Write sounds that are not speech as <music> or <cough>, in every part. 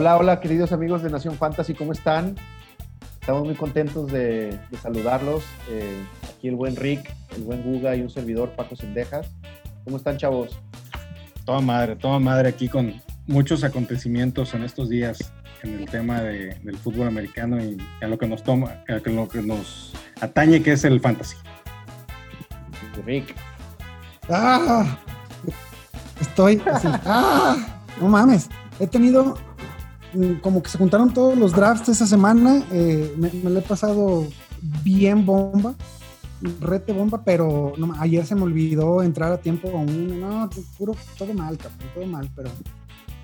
Hola, hola, queridos amigos de Nación Fantasy, ¿cómo están? Estamos muy contentos de, saludarlos. Eh, aquí el buen Rick, el buen Guga y un servidor, Paco Sendejas. ¿Cómo están, chavos? Toda madre, toda madre aquí con muchos acontecimientos en estos días en el tema del fútbol americano y a lo que nos toma, a lo que nos atañe que es el fantasy. Rick. ¡Ah! Estoy ¡Ah! No mames. He tenido como que se juntaron todos los drafts esa semana. Eh, me, lo he pasado bien bomba. Rete bomba, pero ayer se me olvidó entrar a tiempo a No, puro, todo mal, cabrón, todo mal, pero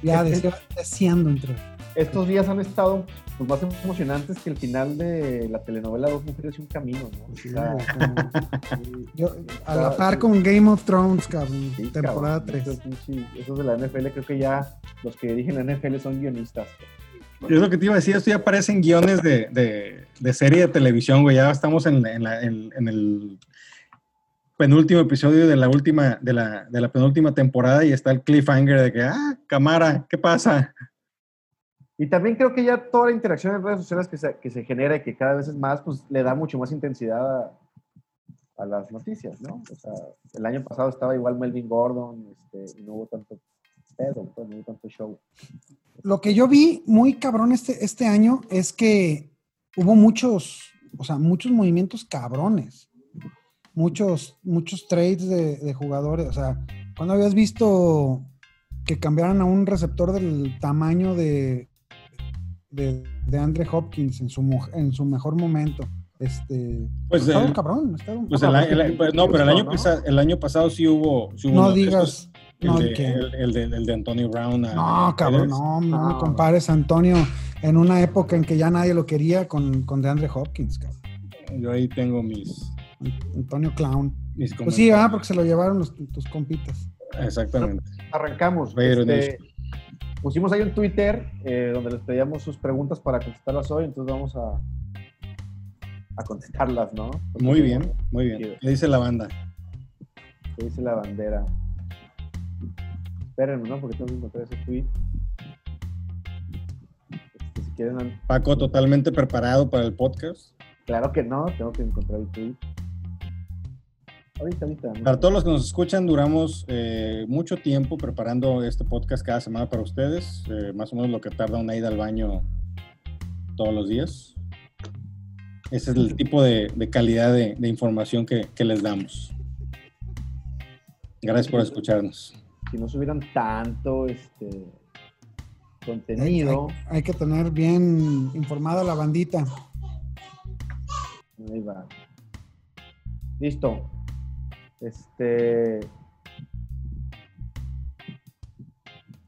ya deseando entrar estos días han estado pues, más emocionantes que el final de la telenovela Dos Mujeres y un Camino, ¿no? <laughs> a la par con Game of Thrones, cabrón, temporada 3. Esos, de la NFL, creo que ya los que dirigen la NFL son guionistas. Es lo que te iba a decir, esto ya aparecen guiones de, de, serie de televisión, güey. Ya estamos en, en, el penúltimo episodio de la última, de la, de la penúltima temporada y está el cliffhanger de que, ah, cámara, ¿qué pasa? Y también creo que ya toda la interacción en redes sociales que se, que se genera y que cada vez es más, pues le da mucho más intensidad a, las noticias, ¿no? O sea, el año pasado estaba igual Melvin Gordon este, y no hubo tanto pedo, no hubo tanto show. Lo que yo vi muy cabrón este, este año es que hubo muchos, o sea, muchos movimientos cabrones. Muchos, muchos trades de, de jugadores. O sea, cuando habías visto que cambiaran a un receptor del tamaño de, de, de Andre Hopkins en su, en su mejor momento. Este, pues el, cabrón. Pues el, pues no, pero el año, pasado, el año pasado sí hubo. no digas. el, no, de, el, de, el, de, Antonio Brown. no, cabrón, no, no, me compares a Antonio en una época en que ya nadie lo quería con, con DeAndre Hopkins, cabrón. Yo ahí tengo mis. Antonio Clown. pues sí, ah, porque se lo llevaron los, tus compitas. Exactamente. Arrancamos. Este, pusimos ahí un Twitter eh, donde les pedíamos sus preguntas para contestarlas hoy, entonces vamos a, a contestarlas, ¿no? muy bien, muy bien. ¿Qué dice la banda? ¿Qué dice la bandera? Espérenme, ¿no? Porque tengo que encontrar ese tweet. Este, si quieren... Paco, totalmente preparado para el podcast. Claro que no, tengo que encontrar el tweet. Para todos los que nos escuchan, duramos eh, mucho tiempo preparando este podcast cada semana para ustedes, eh, más o menos lo que tarda una ida al baño todos los días. Ese es el tipo de, calidad de, información que, les damos. Gracias por escucharnos. Si no subieran tanto este contenido. Hay, hay que tener bien informada la bandita. Ahí va. Listo. Este.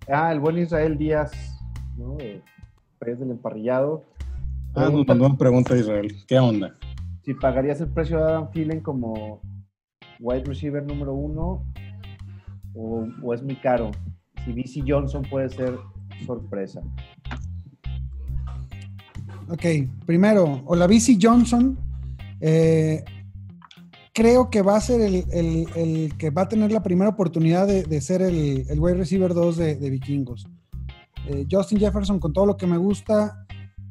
Ah, el buen Israel Díaz, ¿no? Eh, del emparrillado. Ah, no, no pregunta Israel. ¿Qué onda? Si pagarías el precio de Adam Thielen como wide receiver número uno o, es muy caro. Si BC Johnson puede ser sorpresa. Ok, primero, o la BC Johnson eh, creo que va a ser el, que va a tener la primera oportunidad de, ser el, el wide receiver 2 de, vikingos. Eh, Justin Jefferson, con todo lo que me gusta,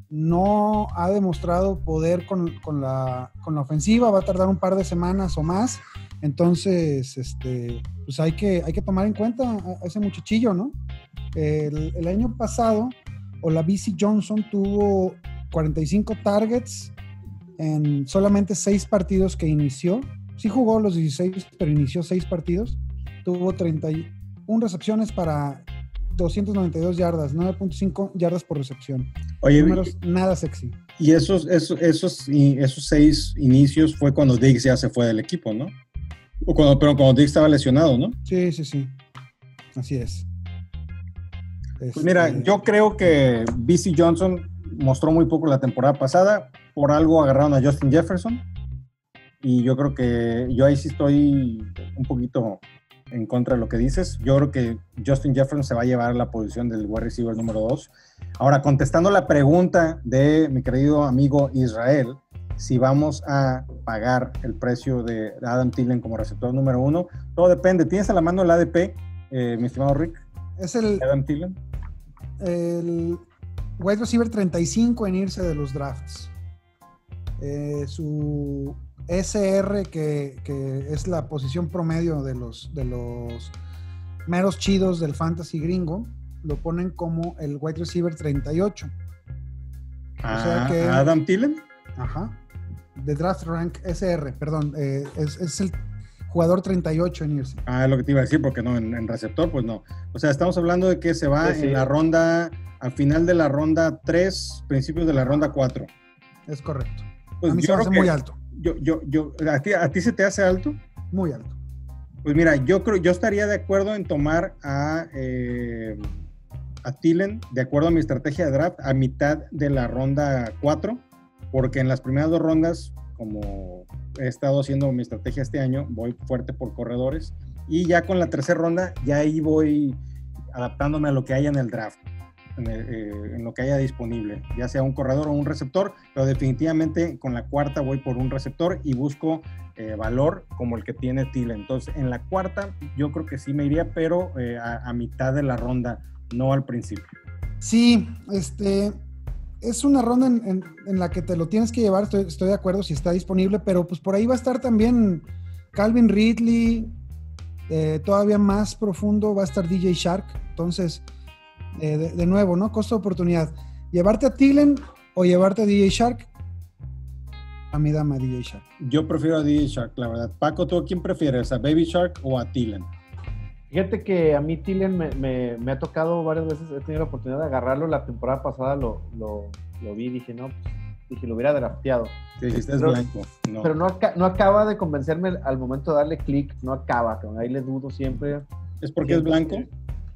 no ha demostrado poder con, la, ofensiva, va a tardar un par de semanas o más. Entonces, este, pues hay que, hay que tomar en cuenta a, ese muchachillo, ¿no? El, el año pasado, BC Johnson tuvo 45 targets en solamente seis partidos que inició. Sí jugó los 16, pero inició seis partidos. Tuvo 31 recepciones para 292 yardas, 9.5 yardas por recepción. Oye, Números nada sexy. Y esos, esos, esos, esos seis inicios fue cuando Diggs ya se fue del equipo, ¿no? O cuando, pero cuando Diggs estaba lesionado, ¿no? Sí, sí, sí. Así es. Pues mira, este yo creo que BC Johnson mostró muy poco la temporada pasada. Por algo agarraron a Justin Jefferson. Y yo creo que yo ahí sí estoy un poquito en contra de lo que dices. Yo creo que Justin Jefferson se va a llevar la posición del wide receiver número 2. Ahora, contestando la pregunta de mi querido amigo Israel, si vamos a pagar el precio de Adam Thielen como receptor número 1, todo depende. ¿Tienes a la mano el ADP, eh, mi estimado Rick? Es el... Adam Thielen. El wide receiver 35 en irse de los drafts. Eh, su SR, que, que, es la posición promedio de los, de los meros chidos del fantasy gringo, lo ponen como el wide receiver 38. o sea que, Adam Thielen. Ajá. De draft rank SR, perdón, eh, es, es, el jugador 38 en irse. Ah, es lo que te iba a decir, porque no, en, receptor, pues no. O sea, estamos hablando de que se va en la ronda, al final de la ronda 3, principios de la ronda 4. Es correcto. Pues a mí se me hace muy alto. Yo, yo, yo, ¿a ti, ¿a ti se te hace alto? Muy alto. Pues mira, yo creo, yo estaría de acuerdo en tomar a, eh, a Thielen, de acuerdo a mi estrategia de draft, a mitad de la ronda 4, porque en las primeras dos rondas, como he estado haciendo mi estrategia este año, voy fuerte por corredores, y ya con la tercera ronda, ya ahí voy adaptándome a lo que haya en el draft. Eh, en, lo que haya disponible, ya sea un corredor o un receptor, pero definitivamente con la cuarta voy por un receptor y busco eh, valor como el que tiene Thielen. Entonces, en la cuarta yo creo que sí me iría, pero eh, a, mitad de la ronda, no al principio. Sí, este, es una ronda en, la que te lo tienes que llevar, estoy, estoy, de acuerdo si está disponible, pero pues por ahí va a estar también Calvin Ridley, todavía más profundo va a estar DJ Shark, entonces eh, de, nuevo, ¿no? Costo de oportunidad. ¿Llevarte a Tillen o llevarte a DJ Shark? A mí dame a DJ Shark. Yo prefiero a DJ Shark, la verdad. Paco, ¿tú a quién prefieres? ¿A Baby Shark o a Tillen? Fíjate que a mí Tillen me, ha tocado varias veces, he tenido la oportunidad de agarrarlo. La temporada pasada lo, lo, lo vi y dije, no, pues, dije, lo hubiera drafteado. Sí, es blanco. Pero no, no, acaba de convencerme al momento de darle clic, no acaba, ahí le dudo siempre. ¿Es porque es blanco?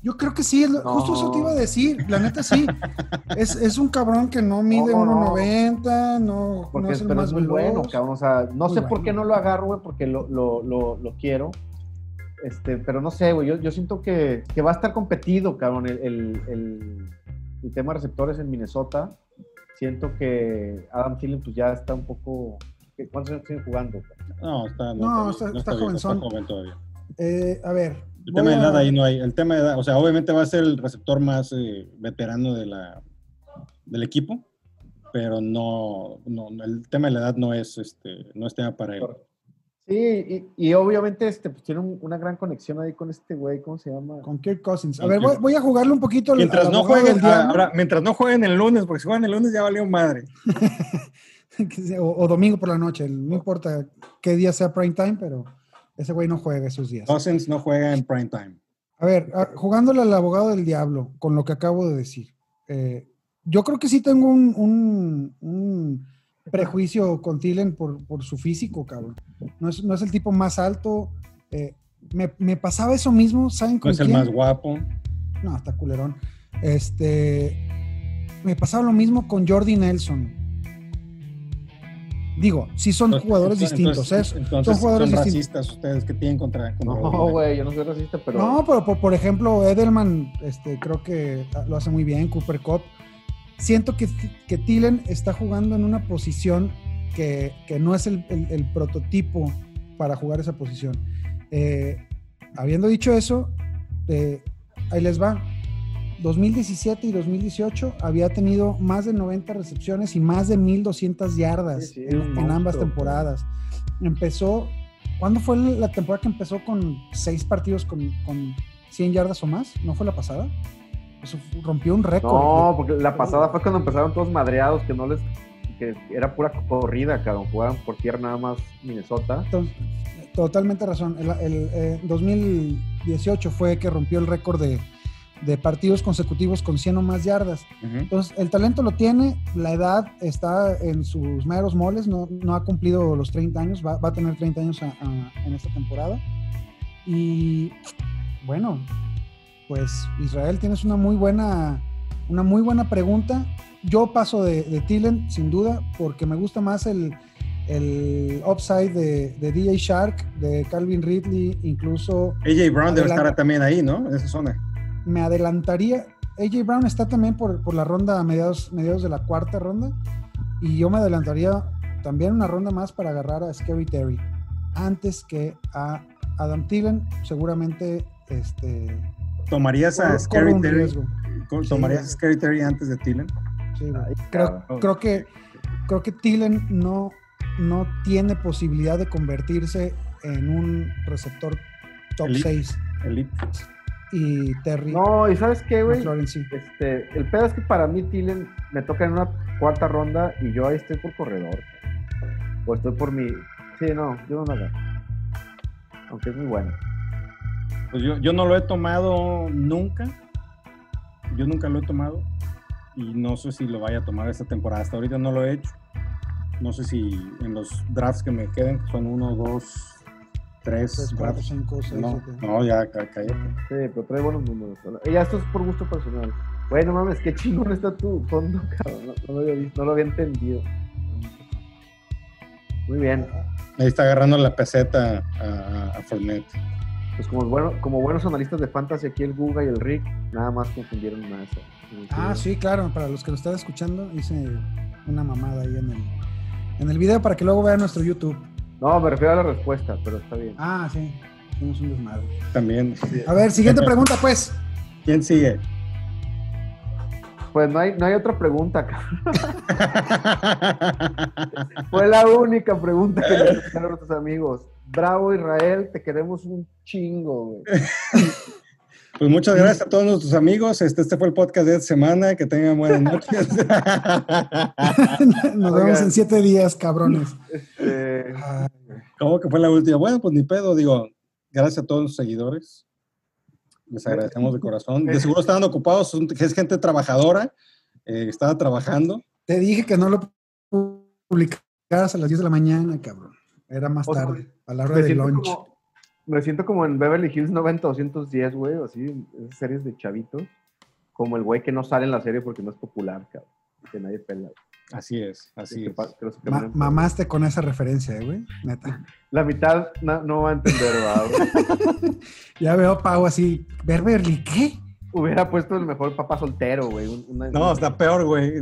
Yo creo que sí, justo eso te iba a decir, la neta sí. <laughs> es, un cabrón que no mide 1.90, no, porque, es el más muy bueno, cabrón. O sea, no sé por qué no lo agarro, güey, porque lo, lo, lo, quiero. Este, pero no sé, güey, yo, yo siento que, que, va a estar competido, cabrón, el, el, el, tema de receptores en Minnesota. Siento que Adam Thielen pues ya está un poco... ¿Cuántos años tiene jugando? No, está, no, está, está, joven, todavía. Eh, a ver, el tema de edad ahí no hay. El tema de edad, o sea, obviamente va a ser el receptor más eh, veterano de la, del equipo, pero no, no, el tema de la edad no es, este, no es tema para él. Sí, y, obviamente este, pues, tiene una gran conexión ahí con este güey, ¿cómo se llama? Con Kirk Cousins. A ver, voy, a jugarle un poquito. Mientras, no jueguen, ahora, mientras no jueguen el lunes, porque si juegan el lunes ya valió madre. <laughs> o, domingo por la noche, no importa qué día sea prime time, pero ese güey no juega esos días. Cousins no juega en prime time. A ver, ah, jugándole al abogado del diablo, con lo que acabo de decir. Eh, yo creo que sí tengo un, prejuicio con Thielen por, su físico, cabrón. No es, no es el tipo más alto. Eh, me, pasaba eso mismo, ¿saben No es el más guapo. No, está culerón. Este, me pasaba lo mismo con Jordi Nelson. Digo, sí son jugadores distintos, ¿eh? son jugadores racistas ustedes que tienen contra... no, güey, yo no soy racista, pero... No, pero por, ejemplo, Edelman, este, creo que lo hace muy bien, Cooper Cup. Siento que, que Tillen está jugando en una posición que, no es el, prototipo para jugar esa posición. Eh, habiendo dicho eso, eh, ahí les va. 2017 y 2018 había tenido más de 90 recepciones y más de 1200 yardas en, ambas temporadas. Empezó, ¿cuándo fue la temporada que empezó con seis partidos con, con 100 yardas o más? ¿No fue la pasada? Eso rompió un récord. No, porque la pasada fue cuando empezaron todos madreados, que no les que era pura corrida, cada jugaban por tierra nada más Minnesota. totalmente razón. El, 2018 eh, fue que rompió el récord de, de partidos consecutivos con 100 o más yardas. Entonces, el talento lo tiene, la edad está en sus meros moles, no, no ha cumplido los 30 años, va, a tener 30 años en esta temporada. Y bueno, pues Israel, tienes una muy buena, una muy buena pregunta. Yo paso de, de sin duda, porque me gusta más el, el upside de, de, DJ Shark, de Calvin Ridley, incluso... AJ Brown debe estar también ahí, ¿no? En esa zona me adelantaría. AJ Brown está también por, la ronda a mediados, mediados de la cuarta ronda. Y yo me adelantaría también una ronda más para agarrar a Scary Terry. Antes que a Adam Thielen, seguramente este. ¿Tomarías a Scary Terry? ¿Tomarías a Scary Terry antes de Thielen? creo, creo, que, creo que Thielen no, no tiene posibilidad de convertirse en un receptor top 6. Elite. Y Terry. No, y ¿sabes qué, güey? Este, el pedo es que para mí Thielen me toca en una cuarta ronda y yo ahí estoy por corredor. O estoy por mi. Sí, no, yo no lo Aunque es muy bueno. Pues yo, yo no lo he tomado nunca. Yo nunca lo he tomado. Y no sé si lo vaya a tomar esta temporada. Hasta ahorita no lo he hecho. No sé si en los drafts que me queden, que son uno, dos, tres, cuatro, cinco, seis, no, No, ya cállate. Sí, pero trae buenos números. Ya esto es por gusto personal. Bueno, mames, qué chingón está tu fondo, <laughs> cabrón. No, lo, había visto, no lo había entendido. Muy bien. Ahí está agarrando la peseta a, a Fournette. Pues como, bueno, como buenos analistas de fantasy, aquí el Guga y el Rick, nada más confundieron más. Ah, sí, claro. Para los que lo están escuchando, hice una mamada ahí en el, en el video para que luego vean nuestro YouTube. No, me refiero a la respuesta, pero está bien. Ah, sí. Hicimos un desmadre. También. A ver, siguiente pregunta, pues. ¿Quién sigue? Pues no hay, no hay otra pregunta, <laughs> Fue la única pregunta que le hicieron a nuestros amigos. Bravo, Israel, te queremos un chingo, güey. Pues muchas gracias a todos nuestros amigos. Este, este fue el podcast de esta semana. Que tengan buenas <laughs> noches. Nos vemos en siete días, cabrones. Este... ¿Cómo que fue la última? Bueno, pues ni pedo. Digo, gracias a todos los seguidores. Les agradecemos de corazón. De seguro estaban ocupados, es gente trabajadora. Eh, estaba trabajando. Te dije que no lo publicaras a las 10 de la mañana, cabrón. Era más tarde, a la hora de lunch me siento como en Beverly Hills 90 210, güey, así, esas series de chavitos. Como el güey que no sale en la serie porque no es popular, cabrón. Que nadie pela. Así es, así es. mamaste con esa referencia, eh, güey, neta. <laughs> La mitad no, va a entender, güey. <laughs> ya veo Pau así, Beverly, ¿qué? Hubiera puesto el mejor papá soltero, güey. no, está peor, güey.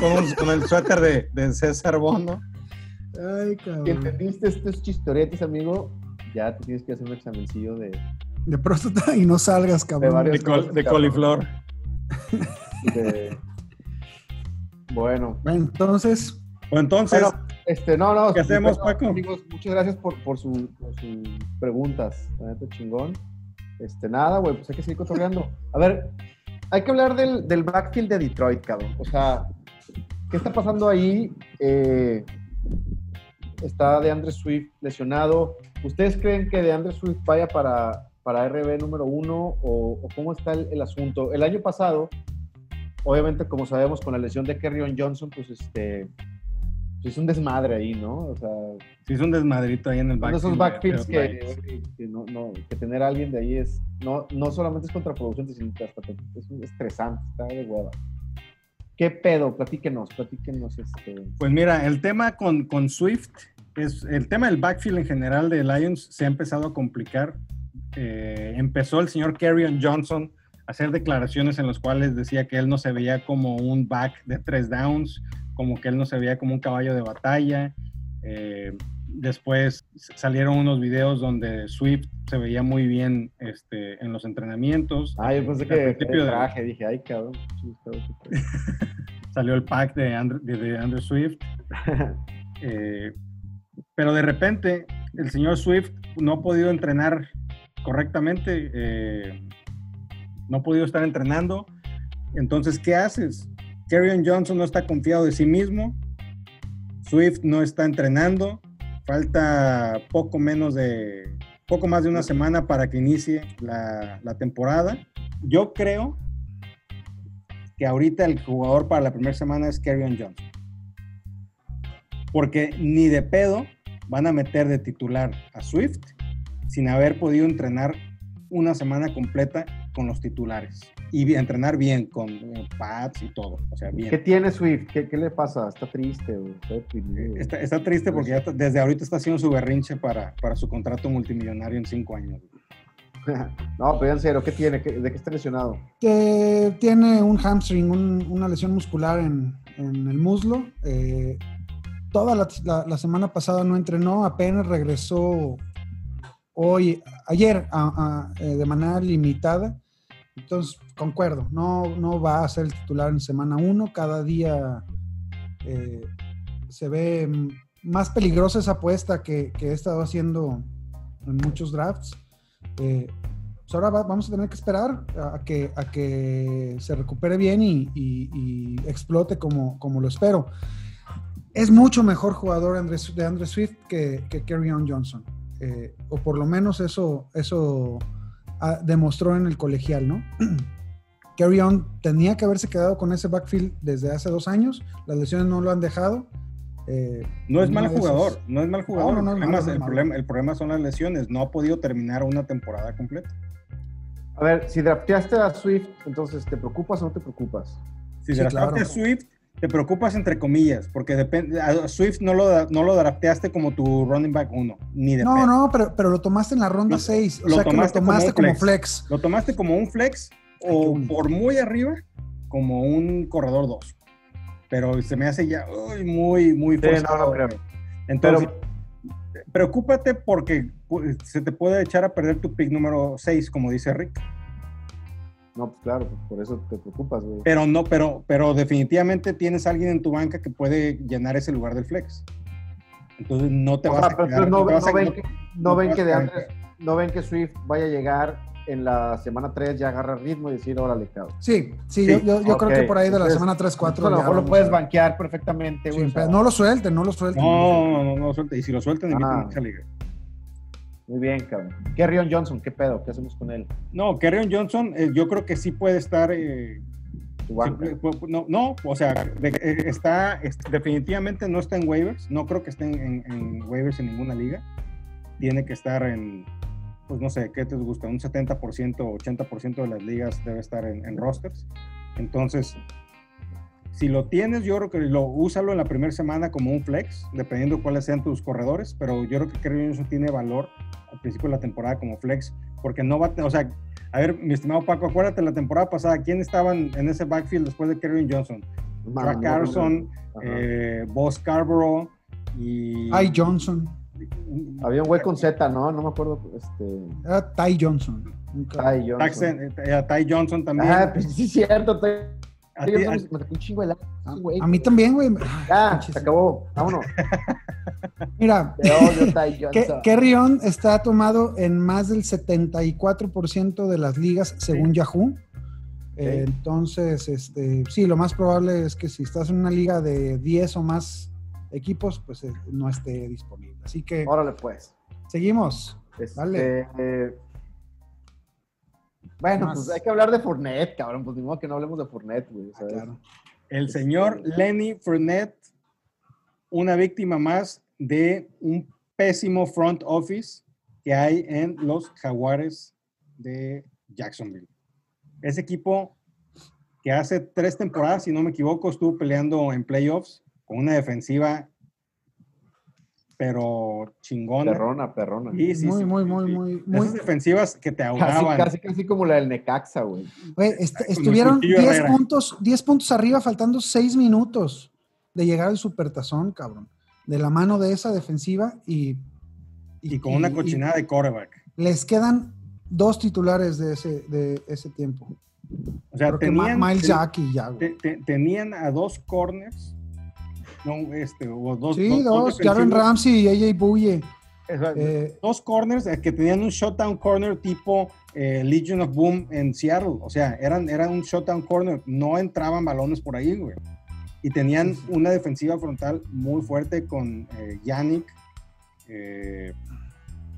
con, con, el suéter de, de César Bono. Ay, cabrón. ¿Qué entendiste estos chistoretes, amigo? Ya te tienes que hacer un examencillo de... De próstata y no salgas, cabrón. De, coliflor. Bueno. Entonces... O entonces... este, no, no. ¿Qué hacemos, Paco? Amigos, muchas gracias por, por, sus preguntas. chingón. Este, nada, güey, pues hay que seguir cotorreando. A ver, hay que hablar del, del backfield de Detroit, cabrón. O sea, ¿qué está pasando ahí? Eh, está de Andre Swift lesionado. ¿Ustedes creen que de Andre Swift vaya para, para RB número uno o, cómo está el, asunto? El año pasado, obviamente, como sabemos, con la lesión de Kerryon Johnson, pues este. Pues es un desmadre ahí, ¿no? O sea. Sí, es un desmadrito ahí en el backfield. Esos backfields que, que, tener a alguien de ahí es. No, no solamente es contraproducente, sino que hasta es estresante, está de hueva. ¿Qué pedo? Platíquenos, platíquenos. Este... Pues mira, el tema con, con Swift es el tema del backfield en general de Lions se ha empezado a complicar. Eh, empezó el señor Kerryon Johnson a hacer declaraciones en las cuales decía que él no se veía como un back de tres downs, como que él no se veía como un caballo de batalla. Eh, después salieron unos videos donde Swift se veía muy bien este, en los entrenamientos. Ah, yo pensé que el traje, dije, ay, cabrón. <laughs> Salió el pack de Andrew, de, Andrew Swift. <laughs> Eh, pero de repente el señor Swift no ha podido entrenar correctamente, eh, no ha podido estar entrenando. Entonces, ¿qué haces? Kerryon Johnson no está confiado de sí mismo, Swift no está entrenando, falta poco menos de, poco más de una semana para que inicie la, la temporada. Yo creo que ahorita el jugador para la primera semana es Kerryon Johnson. Porque ni de pedo van a meter de titular a Swift sin haber podido entrenar una semana completa con los titulares y entrenar bien con eh, pads y todo. O sea, bien. ¿Qué tiene Swift? ¿Qué, le pasa? ¿Está triste? Está, está, triste porque desde ahorita está haciendo su berrinche para, para su contrato multimillonario en cinco años. <laughs> no, pero en serio, ¿qué tiene? ¿De qué está lesionado? Que tiene un hamstring, una lesión muscular en, en el muslo. Eh, toda la, semana pasada no entrenó, apenas regresó hoy, ayer, eh, de manera limitada. Entonces, concuerdo. No, no va a ser el titular en semana uno. Cada día eh, se ve más peligrosa esa apuesta que, he estado haciendo en muchos drafts. Eh, pues ahora vamos a tener que esperar a que, a que se recupere bien y, explote como, como lo espero. Es mucho mejor jugador de Andre Swift que, que On Johnson. Eh, o por lo menos eso, eso ah, demostró en el colegial, ¿no? <clears throat> Carry On tenía que haberse quedado con ese backfield desde hace dos años, las lesiones no lo han dejado. Eh, no es mal jugador, no es mal jugador. el, problema, son las lesiones, no ha podido terminar una temporada completa. A ver, si drafteaste a Swift, entonces, ¿te preocupas o no te preocupas? Si drafteaste a Swift, te preocupas entre comillas, porque depende, a Swift no lo, no lo drafteaste como tu running back 1, ni de No, no, pero, pero lo tomaste en la ronda 6, o sea que lo tomaste como, flex. Lo tomaste como un flex o por muy arriba como un corredor 2. Pero se me hace ya muy, muy forzado. Entonces, preocúpate porque se te puede echar a perder tu pick número 6, como dice Rick. No, pues claro, pues, por eso te preocupas, güey. Pero no, pero, pero definitivamente tienes alguien en tu banca que puede llenar ese lugar del flex. Entonces no te vas a quedar, no, ven, que, no ven que de no ven que Swift vaya a llegar en la semana 3 ya agarra ritmo y decir, órale, cabrón. Sí, sí, yo, yo, creo que por ahí de la semana 3, 4. A lo mejor lo puedes banquear perfectamente, güey. no lo suelten, no lo suelten. No, no, no, no lo suelten. Y si lo suelten, ah. liga. Muy bien, cabrón. Kerryon Johnson, ¿qué pedo? ¿Qué hacemos con él? No, Kerryon Johnson, eh, yo creo que sí puede estar. Eh, no, no, o sea, eh, está, definitivamente no está en waivers. No creo que esté en, waivers en ninguna liga. Tiene que estar en, pues no sé, ¿qué te gusta? Un 70%, 80% de las ligas debe estar en, en, rosters. Entonces, si lo tienes, yo creo que lo úsalo en la primera semana como un flex, dependiendo cuáles sean tus corredores, pero yo creo que Kerry Johnson tiene valor al principio de la temporada como flex, porque no va, o sea, a ver, mi estimado Paco, acuérdate la temporada pasada, ¿quién estaban en ese backfield después de Kerry Johnson? Jack Carson, eh, Boss Scarborough y... Ay Johnson. Había un güey con Z, ¿no? No me acuerdo. Este... Era Ty Johnson. Ty Johnson. Eh, Ty Johnson también. Ah, pues sí, es cierto. A, a, mí también, güey. Ya, se acabó. Vámonos. <laughs> Mira, Kerrion <laughs> está tomado en más del 74% de las ligas según Yahoo. entonces, este, sí, lo más probable es que si estás en una liga de 10 o más equipos, pues eh, no esté disponible. Así que. Órale, pues. Seguimos. Este, bueno, pues hay que hablar de Fournette, cabrón. Pues ni modo que no hablemos de Fournette, güey. Ah, El este, señor Lenny Fournette, una víctima más de un pésimo front office que hay en los Jaguares de Jacksonville. Ese equipo que hace tres temporadas, si no me equivoco, estuvo peleando en playoffs con una defensiva pero chingona. Perrona, perrona. Sí, sí, muy, muy, muy, muy, muy. Esas defensivas que te ahogaban. Casi, casi, como la del Necaxa, güey. Güey, estuvieron 10 puntos, 10 puntos arriba, faltando 6 minutos de llegar al supertazón, cabrón. De la mano de esa defensiva y. Y, con una cochinada de quarterback. Les quedan dos titulares de ese, de ese tiempo. O sea, tenían, Miles Jack y ya, tenían a dos corners este, o dos. Sí, dos, Jaren Ramsey y AJ Buye. Eh, dos corners eh, que tenían un shutdown corner tipo eh, Legion of Boom en Seattle. O sea, eran, eran un shutdown corner. No entraban balones por ahí, güey. Y tenían una defensiva frontal muy fuerte con Yannick.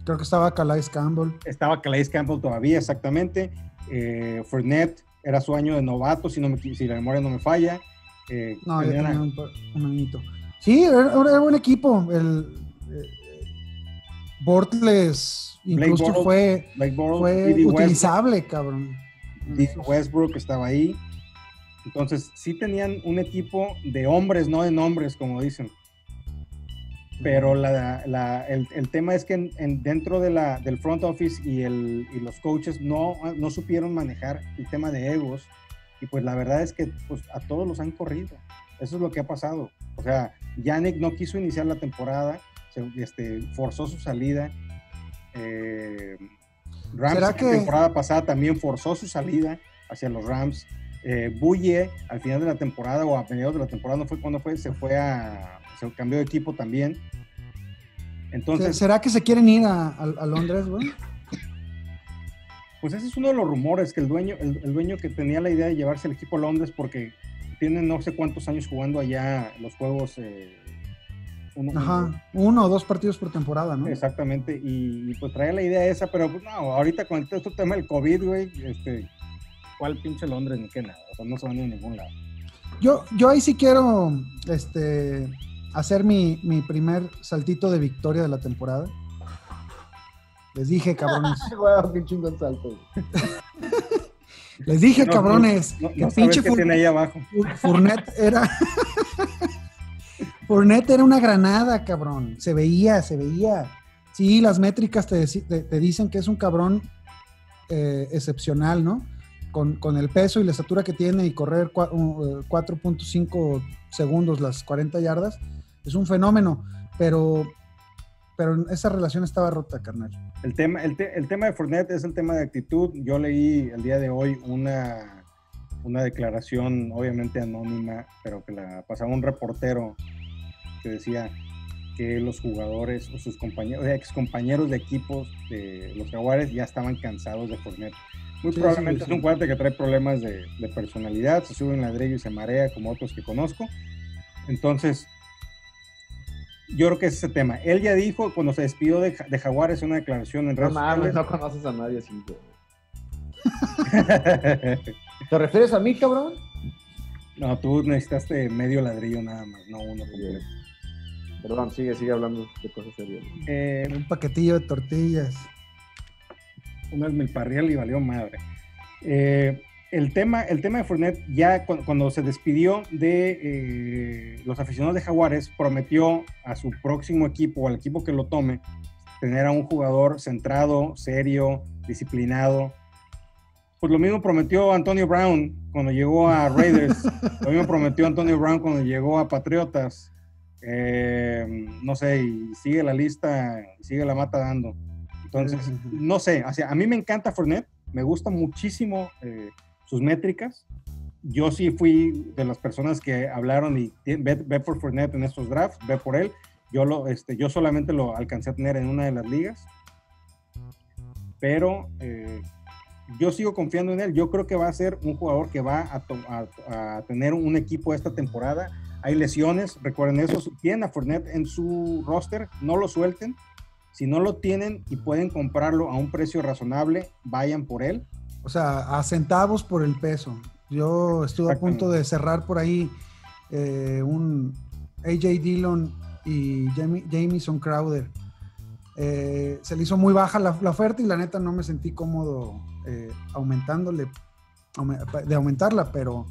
Creo que estaba Calais Campbell. Estaba Calais Campbell todavía, exactamente. Eh, Fournette era su año de novato, si, no me, si la memoria no me falla. Eh, no, ya tenía un, un, Sí, era, era, buen equipo. El eh, Bortles incluso fue, fue utilizable, cabrón. Westbrook estaba ahí. Entonces, sí tenían un equipo de hombres, no de nombres, como dicen. Pero la, la, el, el, tema es que en, dentro de la, del front office y, el, y los coaches no, no supieron manejar el tema de egos y pues la verdad es que pues, a todos los han corrido. Eso es lo que ha pasado. O sea, Yannick no quiso iniciar la temporada, este, forzó su salida. Eh, Rams la temporada pasada también forzó su salida. hacia los Rams. Eh, Buye, al final de la temporada o a mediados de la temporada, no fue cuando fue, se fue a, se cambió de equipo también. Entonces, ¿será que se quieren ir a, Londres, güey? Pues ese es uno de los rumores, que el dueño, el, dueño que tenía la idea de llevarse el equipo a Londres porque tiene no sé cuántos años jugando allá los juegos. Eh, uno, Ajá, uno o dos partidos por temporada, ¿no? Exactamente, y, pues traía la idea esa, pero pues no, ahorita con este tema del COVID, güey, este, ¿cuál pinche Londres ni qué nada? O sea, no se van a ningún lado. Yo, yo ahí sí quiero, este, hacer mi, mi primer saltito de victoria de la temporada. Les dije, cabrones. <laughs> qué chingón salto. <laughs> Les dije, cabrones, que pinche tiene ahí abajo. Fournet era. <laughs> Fournet era una granada, cabrón. Se veía, se veía. Sí, las métricas te, te, dicen que es un cabrón eh, excepcional, ¿no? Con, con, el peso y la estatura que tiene y correr 4.5 eh, segundos las 40 yardas es un fenómeno, pero, pero esa relación estaba rota, carnal. El tema, el, tema de Fournette es el tema de actitud. Yo leí el día de hoy una, una declaración, obviamente anónima, pero que la pasaba un reportero que decía que los jugadores o sus compañeros, ex compañeros de equipos de los Jaguares ya estaban cansados de Fournette. Muy probablemente es un cuate que trae problemas de, de, personalidad, se sube en ladrillo y se marea como otros que conozco. Entonces, yo creo que es ese tema. Él ya dijo cuando se despidió de, de Jaguares una declaración en redes no, sociales. No conoces a nadie así. <laughs> ¿Te refieres a mí, cabrón? No, tú necesitaste medio ladrillo nada más, no uno. Perdón, sigue, sigue hablando de cosas serias. Eh, un paquetillo de tortillas. Unas milparrial y valió madre. Eh, el tema, el tema de Fournette, ya cuando, se despidió de eh, los aficionados de Jaguares, prometió a su próximo equipo, al equipo que lo tome, tener a un jugador centrado, serio, disciplinado. Pues lo mismo prometió Antonio Brown cuando llegó a <laughs> Raiders, lo mismo prometió Antonio Brown cuando llegó a Patriotas. Eh, no sé, y sigue la lista, sigue la mata dando. Entonces, no sé, o a mí me encanta Fournette, me gusta muchísimo. Eh, sus métricas. Yo sí fui de las personas que hablaron y ve, por Fournette en estos drafts, ve por él. Yo, lo, este, yo solamente lo alcancé a tener en una de las ligas, pero eh, yo sigo confiando en él. Yo creo que va a ser un jugador que va a, a, tener un equipo esta temporada. Hay lesiones, recuerden eso. Tienen a Fournette en su roster, no lo suelten. Si no lo tienen y pueden comprarlo a un precio razonable, vayan por él. O sea, a centavos por el peso. Yo estuve a punto de cerrar por ahí eh, un AJ Dillon y Jamison Crowder. Eh, se le hizo muy baja la, oferta y la neta no me sentí cómodo eh, aumentándole, de aumentarla, pero,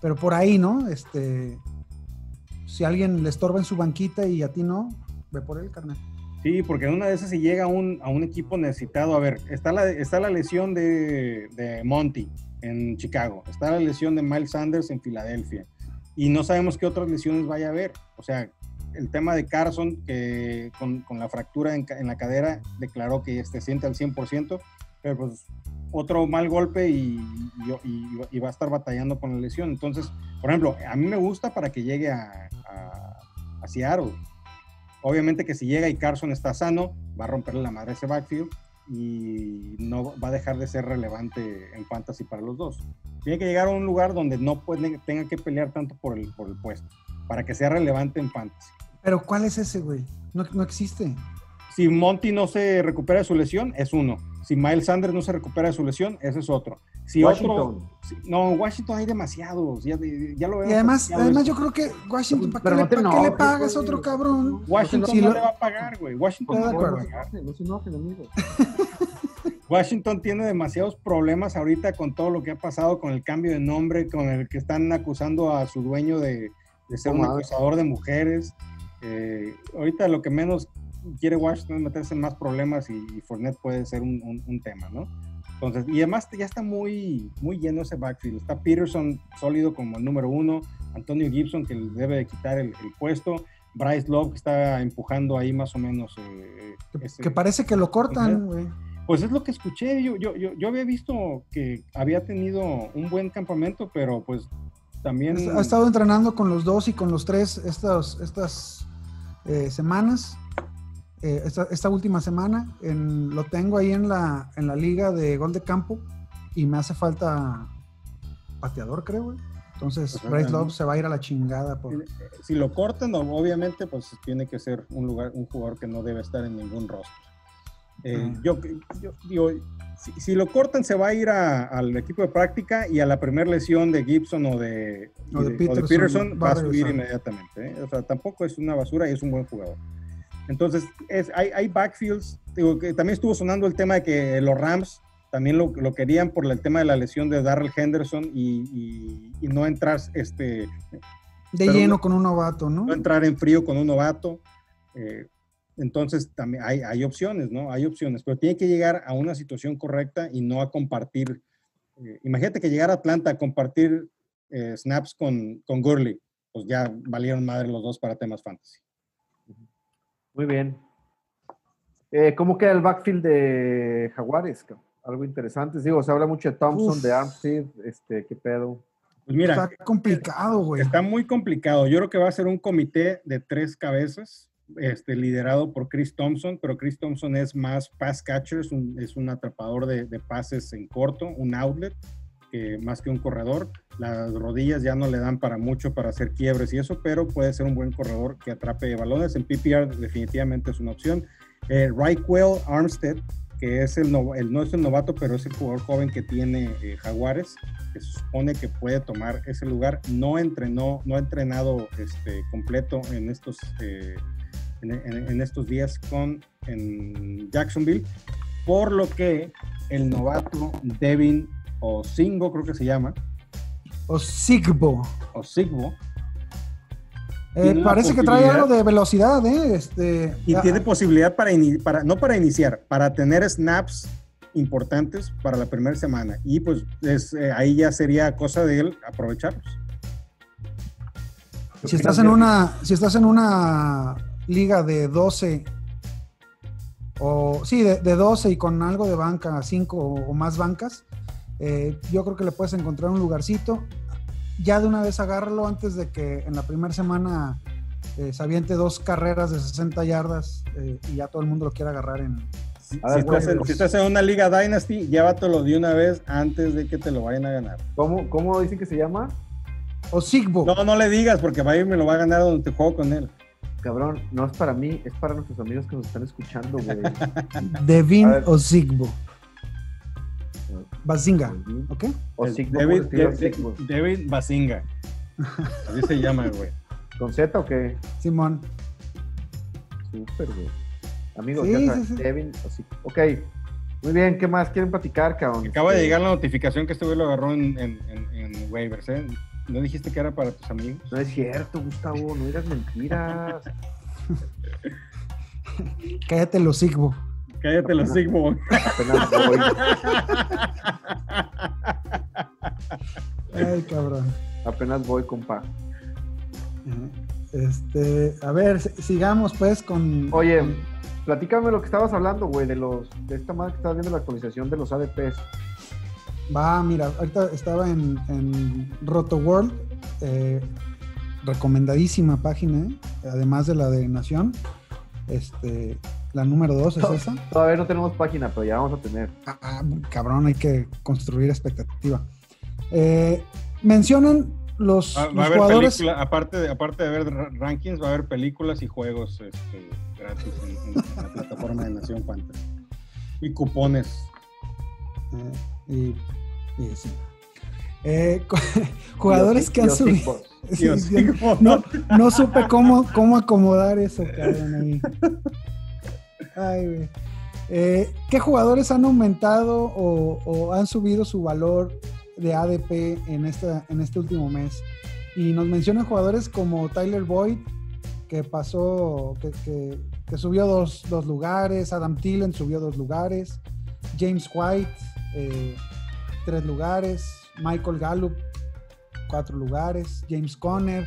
pero por ahí, ¿no? Este, si alguien le estorba en su banquita y a ti no, ve por él, carnal. Sí, porque en una de esas si llega un, a un equipo necesitado, a ver, está la, está la lesión de, de, Monty en Chicago, está la lesión de Miles Sanders en Filadelfia, y no sabemos qué otras lesiones vaya a haber. O sea, el tema de Carson, que con, con la fractura en, en, la cadera declaró que se siente al 100%, pero pues otro mal golpe y, y, y, va a estar batallando con la lesión. Entonces, por ejemplo, a mí me gusta para que llegue a, a, a Seattle Obviamente que si llega y Carson está sano, va a romperle la madre ese backfield y no va a dejar de ser relevante en fantasy para los dos. Tiene que llegar a un lugar donde no puede, tenga que pelear tanto por el, por el puesto, para que sea relevante en fantasy. Pero ¿cuál es ese, güey? No, no existe. Si Monty no se recupera de su lesión, es uno. Si Miles Sanders no se recupera de su lesión, ese es otro. Si Washington. no, Washington hay demasiados. Ya, ya lo veo. Y además, además yo creo que Washington, ¿para qué, le, ¿para qué le pagas a otro cabrón? Washington no, le va a pagar, güey. Washington no, le va a pagar. <laughs> Washington tiene demasiados problemas ahorita con todo lo que ha pasado con el cambio de nombre, con el que están acusando a su dueño de, de ser un acusador de mujeres. Eh, ahorita lo que menos quiere Washington meterse en más problemas y, y Fournette puede ser un, un, tema, ¿no? Entonces, y además ya está muy, muy lleno ese backfield. Está Peterson sólido como el número uno, Antonio Gibson que le debe de quitar el, puesto, Bryce Love que está empujando ahí más o menos. Eh, que, parece que lo cortan, güey. Pues es lo que escuché. Yo, yo, yo, había visto que había tenido un buen campamento, pero pues también. Ha estado entrenando con los dos y con los tres estas, estas eh, semanas. Eh, esta, última semana. En, lo tengo ahí en la, en la liga de gol de campo y me hace falta pateador, creo, güey. Entonces, Bryce Love se va a ir a la chingada. Por... Si lo cortan, obviamente, pues tiene que ser un lugar, un jugador que no debe estar en ningún rostro. Eh, yo, digo, si, lo cortan, se va a ir al equipo de práctica y a la primera lesión de Gibson o de, Peterson, va, a subir inmediatamente. ¿eh? O sea, tampoco es una basura y es un buen jugador. Entonces, es, hay, hay backfields. Digo, que también estuvo sonando el tema de que los Rams también lo, lo, querían por el tema de la lesión de Darrell Henderson y, y, no entrar este, de lleno con un novato, ¿no? No entrar en frío con un novato. Eh, entonces también hay, hay, opciones, ¿no? Hay opciones, pero tiene que llegar a una situación correcta y no a compartir. Eh, imagínate que llegara a Atlanta a compartir eh, snaps con, con Gurley, pues ya valieron madre los dos para temas fantasy. Muy bien. ¿Cómo queda el backfield de Jaguares? algo interesante. Digo, se habla mucho de Thompson, de Armstead, este, ¿qué pedo? Pues mira, está complicado, güey. Está muy complicado. Yo creo que va a ser un comité de tres cabezas, este, liderado por Chris Thompson, pero Chris Thompson es más pass catcher, es un, es un atrapador de, de, pases en corto, un outlet, que, más que un corredor. Las rodillas ya no le dan para mucho para hacer quiebres y eso, pero puede ser un buen corredor que atrape balones. En PPR definitivamente es una opción. Eh, Armstead que es el, no, no es el novato, pero es el jugador joven que tiene eh, Jaguares, que se supone que puede tomar ese lugar. No entrenó, no ha entrenado este, completo en estos, eh, en, estos días con en Jacksonville, por lo que el novato Devin Osingo, creo que se llama. Osigbo. Osigbo eh, parece que trae algo de velocidad, ¿eh? Este, y tiene posibilidad para, para, no para iniciar, para tener snaps importantes para la primera semana. Y pues eh, ahí ya sería cosa de él aprovecharlos. Si estás en una, si estás en una liga de 12 o sí, de, 12 y con algo de banca, 5 o, más bancas, eh, yo creo que le puedes encontrar un lugarcito ya de una vez agárralo antes de que en la primera semana eh, se aviente dos carreras de 60 yardas eh, y ya todo el mundo lo quiera agarrar en... Si, estás en, una liga Dynasty, llévatelo de una vez antes de que te lo vayan a ganar. ¿Cómo, cómo dicen que se llama? O Sigbo. No, no le digas porque va a ir me lo va a ganar donde te juego con él. Cabrón, no es para mí, es para nuestros amigos que nos están escuchando, güey. <laughs> Devin o Sigbo. Bazinga, ¿ok? O David, David, Bazinga. Así se llama, güey. ¿Con Z o qué? Simón. Súper, güey. Amigos, ya sí, Devin, ok. Muy bien, ¿qué más quieren platicar, cabrón? Acaba de llegar la notificación que este güey lo agarró en, en, en, waivers, ¿eh? ¿No dijiste que era para tus amigos? No es cierto, Gustavo, no digas mentiras. <laughs> Cállate lo sigbo. Cállate los Sigmund. Apenas voy. Ay, cabrón. Apenas voy, compa. Este, a ver, sigamos pues con. Oye, platícame lo que estabas hablando, güey, de los, de esta madre que estabas viendo la actualización de los ADPs. Va, mira, ahorita estaba en, en Roto World, eh, recomendadísima página, ¿eh? además de la de Nación. Este, la número dos es esa. Todavía no tenemos página, pero ya vamos a tener. Ah, ah cabrón, hay que construir expectativa. Eh, mencionan los, va, los jugadores. aparte, de, aparte de ver rankings, va a haber películas y juegos este, gratis en, la <laughs> plataforma de Nación Fantasy. Y cupones. Eh, y, y sí. Eh, <laughs> jugadores que han subido. <laughs> no, no, supe cómo, cómo acomodar eso, cabrón, ahí. Ay, eh, ¿Qué jugadores han aumentado o, han subido su valor de ADP en este último mes? Y nos mencionan jugadores como Tyler Boyd, que pasó, que, subió dos, lugares, Adam Thielen subió dos lugares, James White, eh, tres lugares, Michael Gallup, cuatro lugares, James Conner,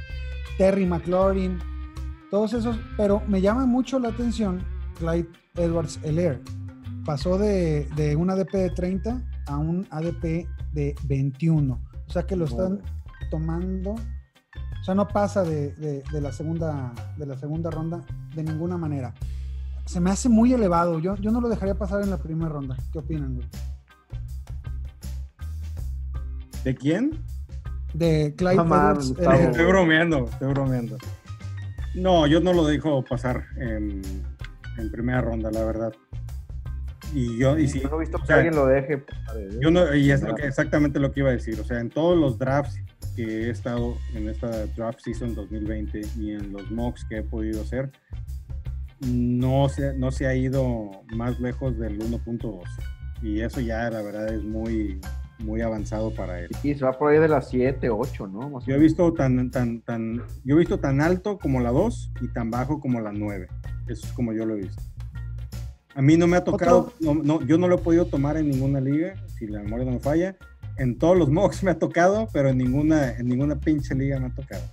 Terry McLaurin, todos esos, pero me llama mucho la atención Clyde Edwards Elair, pasó de, de, un ADP de 30 a un ADP de 21. O sea que lo están tomando. O sea, no pasa de, de, la segunda, de la segunda ronda de ninguna manera. Se me hace muy elevado. Yo, yo no lo dejaría pasar en la primera ronda. ¿Qué opinan, güey? ¿De quién? De Clyde Estoy bromeando, estoy bromeando. No, yo no lo dejo pasar en, en primera ronda, la verdad. Y yo, y si, no he visto que alguien lo deje. Yo no, y es lo que, exactamente lo que iba a decir. O sea, en todos los drafts que he estado en esta draft season 2020 y en los mocks que he podido hacer, no se, no se ha ido más lejos del 1.2. Y eso ya, la verdad, es muy, muy avanzado para él. Y se va por ahí de las 7, 8, ¿no? yo he visto tan, tan, tan, yo he visto tan alto como la 2 y tan bajo como la 9. Eso es como yo lo he visto. A mí no me ha tocado, no, yo no lo he podido tomar en ninguna liga, si la memoria no me falla. En todos los <laughs> mocks me ha tocado, pero en ninguna, en ninguna pinche liga me ha tocado.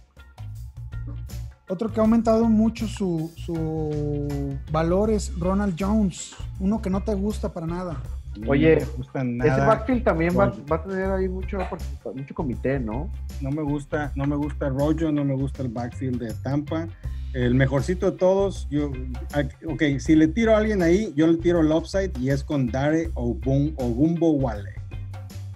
Otro que ha aumentado mucho su, su valor es Ronald Jones, uno que no te gusta para nada. Oye, ese backfield también va, va, a tener ahí mucho, mucho comité, ¿no? No me gusta, no me gusta el rollo, no me gusta el backfield de Tampa el mejorcito de todos, yo, ok, si le tiro a alguien ahí, yo le tiro el upside y es con Dare o Gumbo Wale.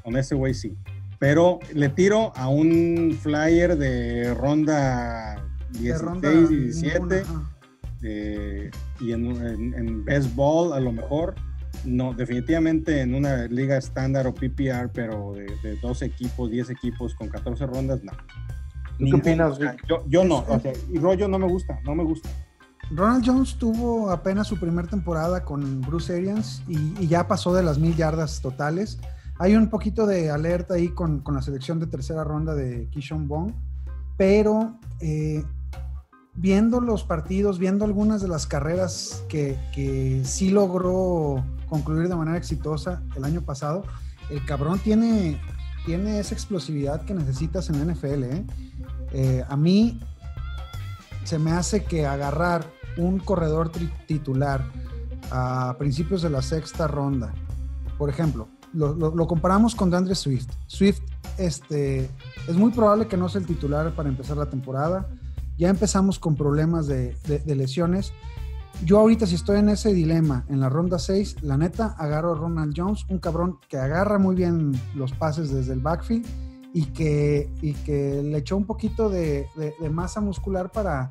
Con ese güey sí. Pero le tiro a un flyer de ronda 16, 17 eh, y en, en, en best ball a lo mejor. No, definitivamente en una liga estándar o PPR, pero de, de 12 equipos, 10 equipos con 14 rondas, no. ¿Qué opinas, Yo, no, y rollo no me gusta, no me gusta. Ronald Jones tuvo apenas su primera temporada con Bruce Arians y, ya pasó de las mil yardas totales. Hay un poquito de alerta ahí con, la selección de tercera ronda de Kishon Bong, pero eh, viendo los partidos, viendo algunas de las carreras que, que sí logró concluir de manera exitosa el año pasado, el cabrón tiene, tiene esa explosividad que necesitas en la NFL. ¿eh? Eh, a mí se me hace que agarrar un corredor titular a principios de la sexta ronda, por ejemplo, lo, comparamos con DeAndre Swift. Swift este, es muy probable que no sea el titular para empezar la temporada. Ya empezamos con problemas de, de lesiones. Yo ahorita si estoy en ese dilema en la ronda 6, la neta agarro a Ronald Jones, un cabrón que agarra muy bien los pases desde el backfield y que, y que le echó un poquito de, masa muscular para,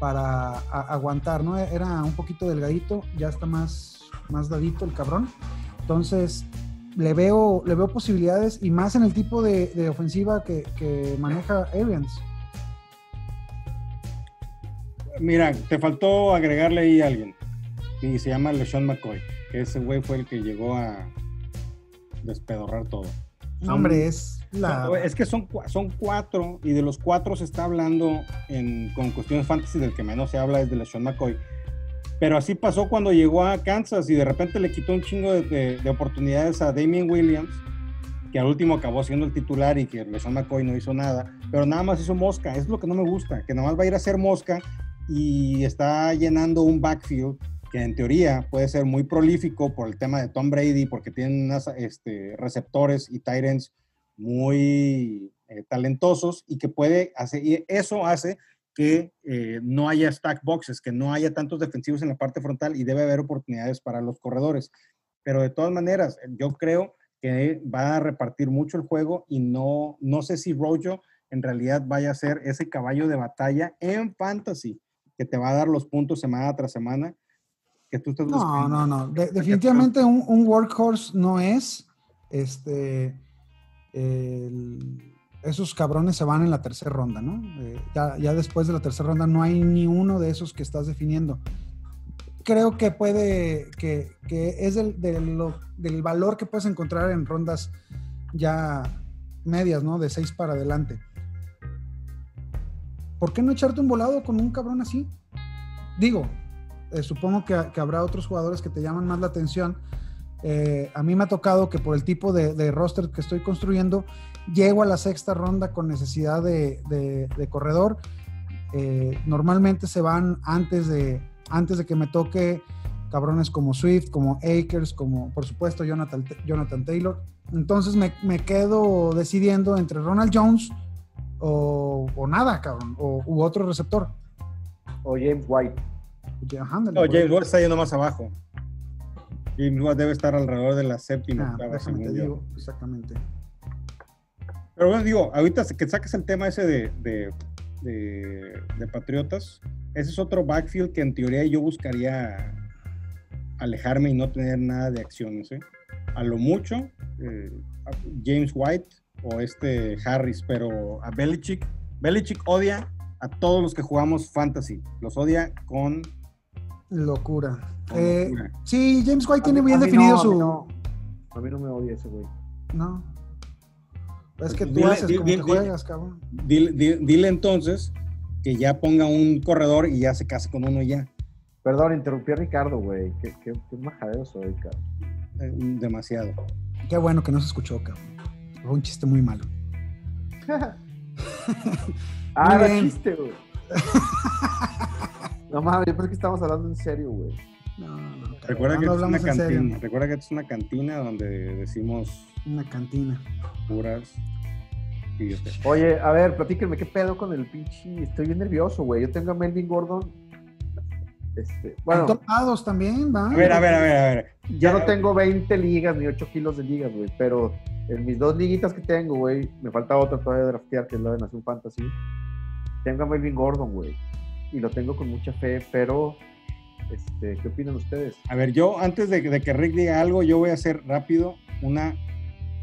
para aguantar, ¿no? Era un poquito delgadito, ya está más, más dadito el cabrón. Entonces, le veo, le veo posibilidades y más en el tipo de, ofensiva que, maneja Arians. Mira, te faltó agregarle ahí a alguien. Y se llama LeSean McCoy, que ese güey fue el que llegó a despedorrar todo. hombre, es es que son, son cuatro, y de los cuatro se está hablando en, con cuestiones fantasy, del que menos se habla es de Sean McCoy. Pero así pasó cuando llegó a Kansas y de repente le quitó un chingo de, oportunidades a Damien Williams, que al último acabó siendo el titular y que LeSean McCoy no hizo nada, pero nada más hizo mosca. Es lo que no me gusta, que nada más va a ir a hacer mosca y está llenando un backfield que en teoría puede ser muy prolífico por el tema de Tom Brady, porque tienen unas este, receptores y tight ends muy eh, talentosos y que puede hacer, y eso hace que eh, no haya stack boxes, que no haya tantos defensivos en la parte frontal y debe haber oportunidades para los corredores. Pero de todas maneras, yo creo que va a repartir mucho el juego y no, no sé si Rojo en realidad vaya a ser ese caballo de batalla en fantasy que te va a dar los puntos semana tras semana que tú estás No, no, no. definitivamente un, un workhorse no es. Este, esos cabrones se van en la tercera ronda, ¿no? Eh, ya, después de la tercera ronda no hay ni uno de esos que estás definiendo. Creo que puede, que, es del, del, valor que puedes encontrar en rondas ya medias, ¿no? De seis para adelante. ¿Por qué no echarte un volado con un cabrón así? Digo, eh, supongo que, que, habrá otros jugadores que te llaman más la atención, eh, a mí me ha tocado que por el tipo de, roster que estoy construyendo, llego a la sexta ronda con necesidad de, corredor. Eh, normalmente se van antes de, antes de que me toque cabrones como Swift, como Akers, como por supuesto Jonathan, Jonathan Taylor. Entonces me, me quedo decidiendo entre Ronald Jones o, o nada, cabrón, o, u otro receptor. O James White. no, James White está yendo más abajo. James White debe estar alrededor de la séptima. Ah, digo, exactamente. Pero bueno, digo, ahorita que saques el tema ese de, de, de, Patriotas, ese es otro backfield que en teoría yo buscaría alejarme y no tener nada de acciones. ¿eh? A lo mucho, eh, James White o este Harris, pero a Belichick, Belichick odia a todos los que jugamos fantasy, los odia con locura. Eh, sí, James White tiene bien definido su. A mí, no, me odia ese güey. No. Es que tú haces como que juegas, cabrón. Dile, entonces que ya ponga un corredor y ya se case con uno y ya. Perdón, interrumpí a Ricardo, güey. Qué, qué, majadero soy, cabrón. Eh, demasiado. Qué bueno que no se escuchó, cabrón. Fue un chiste muy malo. <laughs> ah, era chiste, güey. <laughs> no mames, yo pensé que estamos hablando en serio, güey. No, no, no. Recuerda que es una cantina. Recuerda que es una cantina donde decimos. Una cantina. Puras. Oye, a ver, platíquenme, ¿qué pedo con el pinche? Estoy bien nervioso, güey. Yo tengo a Melvin Gordon. Este, bueno. Topados también, va. A ver, a ver, a ver, a ver. Ya no tengo 20 ligas ni 8 kilos de ligas, güey, pero en mis dos liguitas que tengo, güey, me falta otra todavía de draftear, que es la de Nación Fantasy. Tengo a Melvin Gordon, güey. Y lo tengo con mucha fe, pero este, ¿qué opinan ustedes? A ver, yo antes de, que Rick diga algo, yo voy a hacer rápido una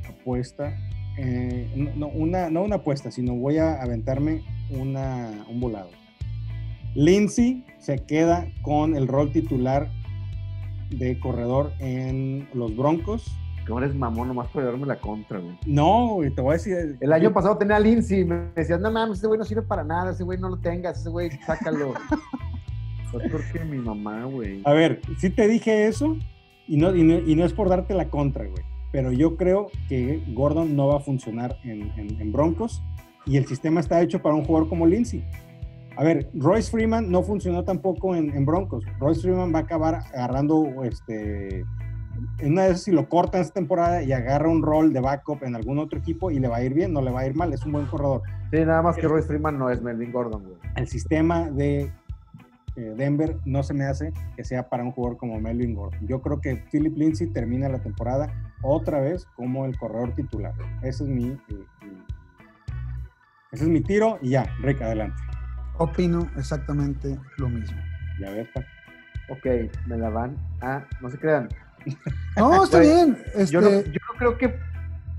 apuesta eh, no, una, no una apuesta, sino voy a aventarme una, un volado. Lindsay se queda con el rol titular de corredor en los Broncos. ¿Cómo eres mamón nomás por llevarme la contra, güey? No, te voy a decir. El año pasado tenía a Lindsay me decías, no mames, ese güey no sirve para nada, ese güey no lo tengas, ese güey sácalo. <laughs> pues porque mi mamá, güey. A ver, sí te dije eso y no, y no, y no es por darte la contra, güey pero yo creo que Gordon no va a funcionar en, Broncos y el sistema está hecho para un jugador como Lindsay. A ver, Royce Freeman no funcionó tampoco en, Broncos. Royce Freeman va a acabar agarrando, este, en una vez si lo corta esta temporada y agarra un rol de backup en algún otro equipo y le va a ir bien, no le va a ir mal, es un buen corredor. Sí, nada más que Royce Freeman no es Melvin Gordon, güey. El sistema de eh, Denver no se me hace que sea para un jugador como Melvin Gordon. Yo creo que Philip Lindsay termina la temporada otra vez como el corredor titular. Ese es mi, eh, ese es mi tiro y ya, Rick, adelante. Opino exactamente lo mismo. Ya ves, Ok, me la van a. No se crean. No, <laughs> está bien. Yo, no, este yo no creo que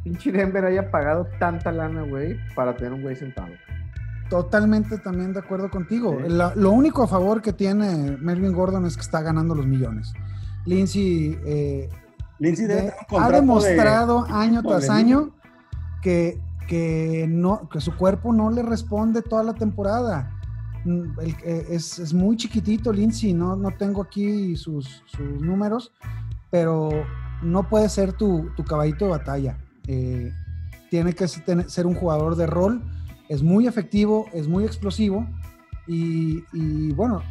pinche Denver haya pagado tanta lana, güey, para tener un güey sentado. Totalmente también de acuerdo contigo. lo único a favor que tiene Melvin Gordon es que está ganando los millones. Lindsay, eh, ha demostrado año tras año que, que, no, que su cuerpo no le responde toda la temporada. Mm, eh, es, muy chiquitito Lindsay, no, no tengo aquí sus, sus números, pero no puede ser tu, tu caballito de batalla. Eh, tiene que ser un jugador de rol es muy efectivo, es muy explosivo y, bueno,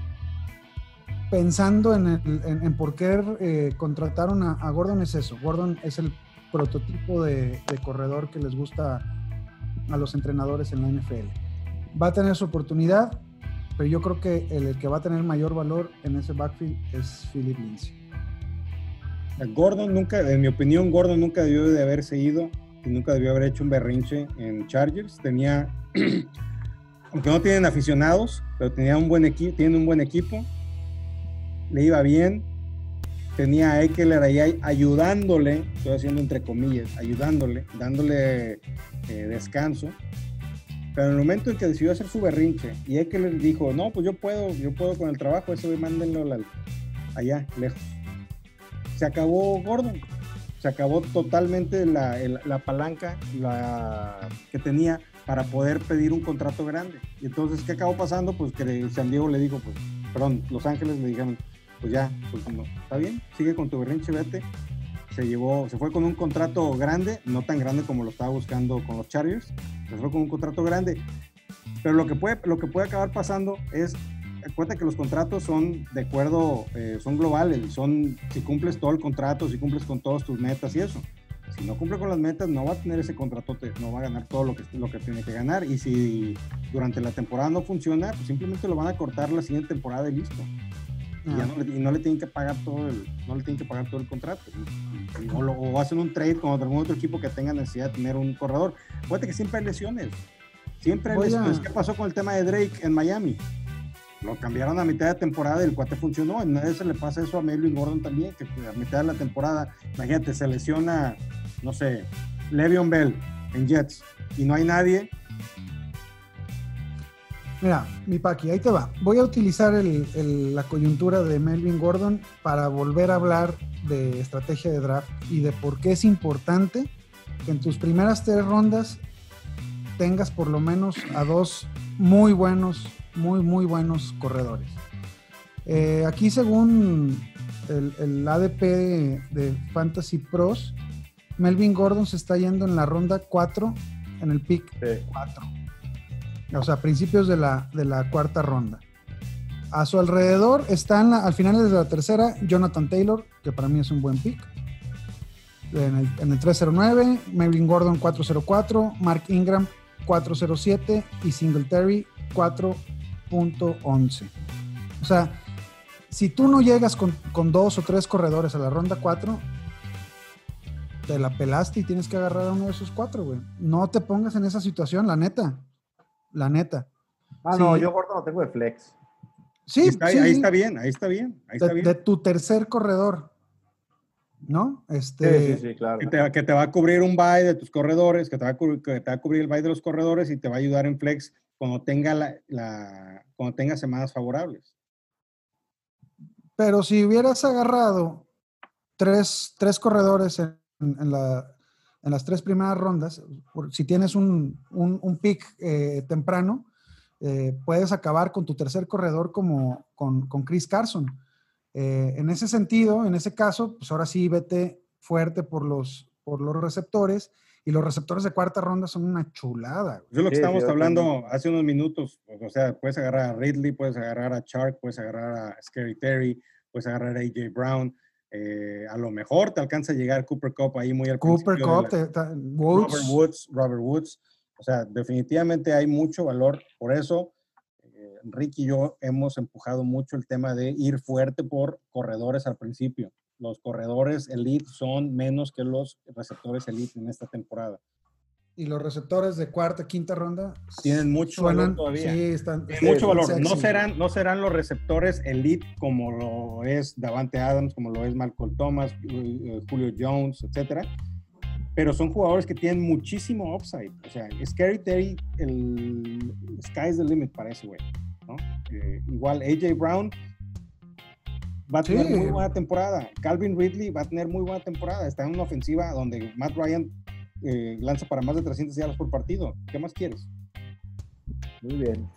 pensando en, por qué eh, contrataron a, Gordon es eso. Gordon es el prototipo de, corredor que les gusta a los entrenadores en la NFL. Va a tener su oportunidad, pero yo creo que el que va a tener mayor valor en ese backfield es Philip Lindsay. Gordon nunca, en mi opinión, Gordon nunca debió de haberse ido y nunca debió haber hecho un berrinche en Chargers. Tenía, <clears throat> aunque no tienen aficionados, pero tenía un buen equipo, un buen equipo, le iba bien, tenía a Eckler ahí ayudándole, estoy haciendo entre comillas, ayudándole, dándole eh, descanso. Pero en el momento en que decidió hacer su berrinche y Eckler dijo, no, pues yo puedo, yo puedo con el trabajo, eso mándenlo allá, lejos. Se acabó Gordon se acabó totalmente la, palanca que tenía para poder pedir un contrato grande. Y entonces, ¿qué acabó pasando? Pues que San Diego le dijo, pues, perdón, Los Ángeles le dijeron, pues ya, pues no, está bien, sigue con tu berrinche, vete. Se llevó, se fue con un contrato grande, no tan grande como lo estaba buscando con los Chargers, se fue con un contrato grande. Pero lo que puede, lo que puede acabar pasando es cuenta que los contratos son de acuerdo, eh, son globales, son si cumples todo el contrato, si cumples con todas tus metas y eso. Si no cumple con las metas, no va a tener ese contrato, no va a ganar todo lo que, lo que tiene que ganar. Y si durante la temporada no funciona, pues simplemente lo van a cortar la siguiente temporada y listo. Y, ah. no, le tienen que pagar todo el, no le tienen que pagar todo el contrato. o, hacen un trade con algún otro equipo que tenga necesidad de tener un corredor. Fíjate que siempre hay lesiones. Siempre hay lesiones. ¿Qué pasó con el tema de Drake en Miami? Lo cambiaron a mitad de temporada y el cuate funcionó. En vez se le pasa eso a Melvin Gordon también, que a mitad de la temporada, imagínate, se lesiona, no sé, Le'Veon Bell en Jets y no hay nadie. Mira, mi Paqui, ahí te va. Voy a utilizar la coyuntura de Melvin Gordon para volver a hablar de estrategia de draft y de por qué es importante que en tus primeras tres rondas tengas por lo menos a dos muy buenos muy, muy buenos corredores. Eh, aquí, según el, ADP de, Fantasy Pros, Melvin Gordon se está yendo en la ronda 4, en el pick 4. O sea, principios de la, de la cuarta ronda. A su alrededor están al final de la tercera Jonathan Taylor, que para mí es un buen pick. En el, en el 309, Melvin Gordon 404, Mark Ingram 407 y Singletary 4 11 O sea, si tú no llegas con, dos o tres corredores a la ronda 4, te la pelaste y tienes que agarrar a uno de esos cuatro, güey. No te pongas en esa situación, la neta. La neta. Ah, no, yo gordo no tengo de flex. Sí, ahí está bien, ahí está bien. Ahí está de, bien. de, tu tercer corredor. ¿No? Este, sí, sí, claro. Que te, que te, va a cubrir un buy de tus corredores, que te, va a cubrir, que te va a cubrir el buy de los corredores y te va a ayudar en flex cuando tenga, la, cuando tenga semanas favorables. Pero si hubieras agarrado tres, tres corredores en, en, la, en, las tres primeras rondas, si tienes un, un, un pick eh, temprano, eh, puedes acabar con tu tercer corredor como con, con Chris Carson. Eh, en ese sentido, en ese caso, pues ahora sí vete fuerte por los, por los receptores y los receptores de cuarta ronda son una chulada. Eso es lo que estábamos hablando hace unos minutos. O sea, puedes agarrar a Ridley, puedes agarrar a Chark, puedes agarrar a Scary Terry, puedes agarrar a AJ Brown. Eh, a lo mejor te alcanza a llegar Cooper Cup ahí muy al Cooper Cup, Woods. Robert Woods, Robert Woods. O sea, definitivamente hay mucho valor. Por eso, eh, Ricky y yo hemos empujado mucho el tema de ir fuerte por corredores al principio los corredores elite son menos que los receptores elite en esta temporada. Y los receptores de cuarta, quinta ronda tienen mucho valor todavía. Sí, están, mucho valor. No serán, no serán los receptores elite como lo es Davante Adams, como lo es Malcolm Thomas, eh, eh, Julio Jones, etcétera. Pero son jugadores que tienen muchísimo upside. O sea, Scary Terry, el sky's the limit para ese güey. ¿No? Eh, igual AJ Brown, va a tener muy buena temporada. Calvin Ridley va a tener muy buena temporada. Está en una ofensiva donde Matt Ryan eh, lanza para más de 300 yardas por partido. ¿Qué más quieres? Muy bien.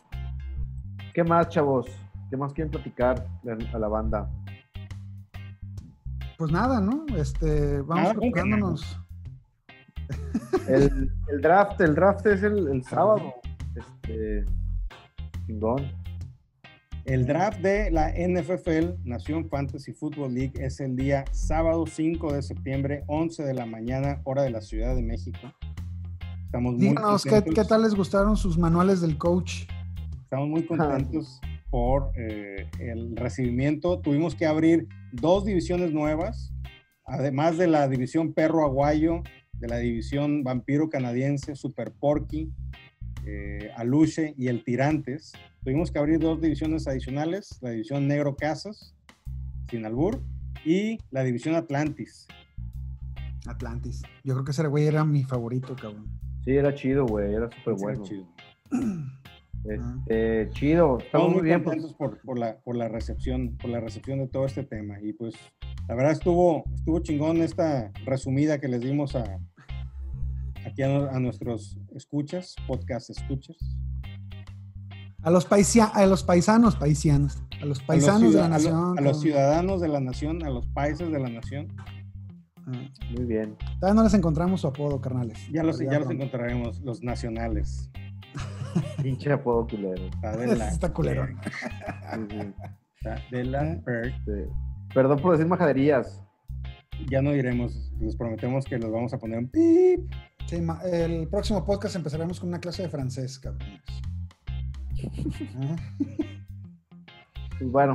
¿Qué más, chavos? ¿Qué más quieren platicar a la banda? Pues nada, ¿no? Este, vamos preparándonos. El, el, draft, el draft es el, el sábado. Este, chingón. El draft de la NFL, Nación Fantasy Football League, es el día sábado 5 de septiembre, 11 de la mañana, hora de la Ciudad de México. Estamos muy Díganos, ¿qué, ¿qué, tal les gustaron sus manuales del coach? Estamos muy contentos por eh, el recibimiento. Tuvimos que abrir dos divisiones nuevas, además de la división perro aguayo, de la división vampiro canadiense, Super Porky, eh, Aluche y el Tirantes. Tuvimos que abrir dos divisiones adicionales, la división Negro Casas, sin albur, y la división Atlantis. Atlantis. Yo creo que ese güey era mi favorito, cabrón. Sí, era chido, güey, era súper bueno. Chido. Este, chido, estamos muy, bien. Pues. contentos por, por, la, por, la recepción, por la recepción de todo este tema. Y pues, la verdad estuvo, estuvo chingón esta resumida que les dimos a, aquí a, nuestros escuchas, podcast escuchas. A los, a los paisanos, paisianos, a los paisanos de la nación. A, los ciudadanos de la nación, a los países de la nación. Ah. Muy bien. Todavía no les encontramos su apodo, carnales. Ya los, ya los encontraremos, los nacionales. <laughs> Pinche apodo culero. Está culero. de la este, Perdón por decir majaderías. Ya no diremos, les prometemos que los vamos a poner un pip. Sí, el próximo podcast empezaremos con una clase de francés, cabrones. bueno,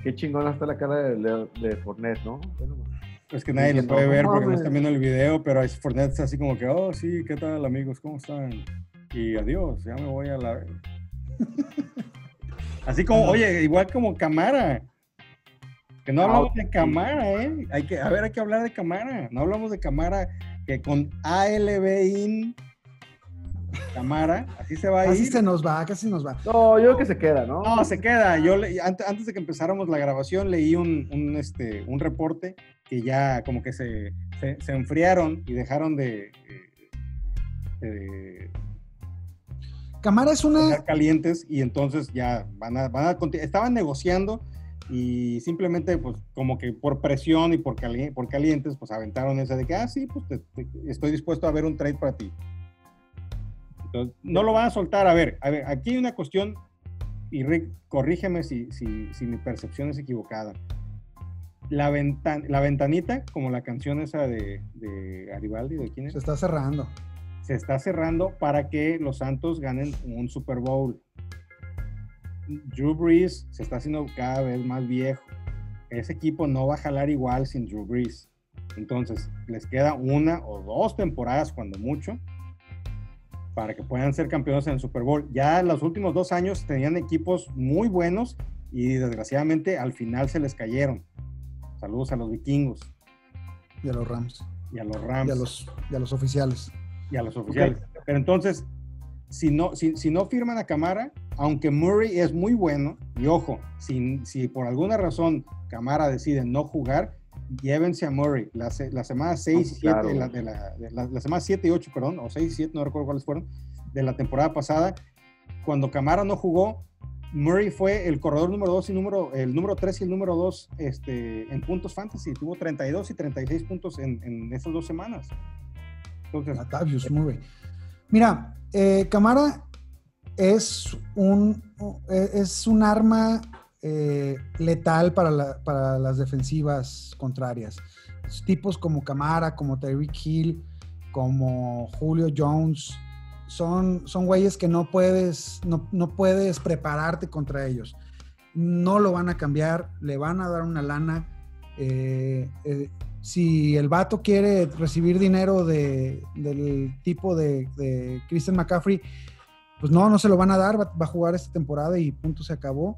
qué chingona está la cara de, de, de Fornet, ¿no? Es que nadie lo puede ver porque no están viendo el video, pero Fornet está así como que, oh, sí, ¿qué tal, amigos? ¿Cómo están? Y adiós, ya me voy a la... así como, oye, igual como Camara. Que no hablamos de Camara, ¿eh? Hay que, a ver, hay que hablar de Camara. No hablamos de Camara que con ALB Camara, así se va a ir. Así se nos va, casi nos va. No, yo creo que se queda, ¿no? No, se queda. Yo antes, de que empezáramos la grabación leí un, un, este, un reporte que ya como que se, se, enfriaron y dejaron de, Camara es una... Calientes y entonces ya van a, van a estaban negociando y simplemente pues como que por presión y por, por calientes pues aventaron esa de que, ah, sí, pues estoy dispuesto a ver un trade para ti. Entonces, no lo van a soltar. A ver, a ver, aquí hay una cuestión, y Rick, corrígeme si, si, si mi percepción es equivocada la, la ventanita, como la canción esa de, de Garibaldi, ¿de quién es? Se está cerrando. Se está cerrando para que los Santos ganen un Super Bowl. Drew Brees se está haciendo cada vez más viejo. Ese equipo no va a jalar igual sin Drew Brees. Entonces, les queda una o dos temporadas, cuando mucho, para que puedan ser campeones en el Super Bowl. Ya los últimos dos años tenían equipos muy buenos y desgraciadamente al final se les cayeron. Saludos a los vikingos. Y a los Rams. Y a los Rams. Y a los, a los oficiales. Y a los oficiales. Pero entonces, si no, si, no firman a Camara, aunque Murray es muy bueno, y ojo, si, si por alguna razón Camara decide no jugar, llévense a Murray. La, la semana 6 y 7, la, de la, la, semana 7 y 8, perdón, o 6 y 7, no recuerdo cuáles fueron, de la temporada pasada, cuando Camara no jugó, Murray fue el corredor número 2 y número, el número 3 y el número 2 este, en puntos fantasy. Tuvo 32 y 36 puntos en, en esas dos semanas. Entonces, Murray. Mira, eh, Camara es un, es un arma eh, letal para, para, las defensivas contrarias. Tipos como Camara, como Tyreek Hill, como Julio Jones, son, son güeyes que no puedes, no, puedes prepararte contra ellos. No lo van a cambiar, le van a dar una lana. Eh, si el vato quiere recibir dinero de, del tipo de, Christian McCaffrey, pues no, no se lo van a dar, va, a jugar esta temporada y punto se acabó.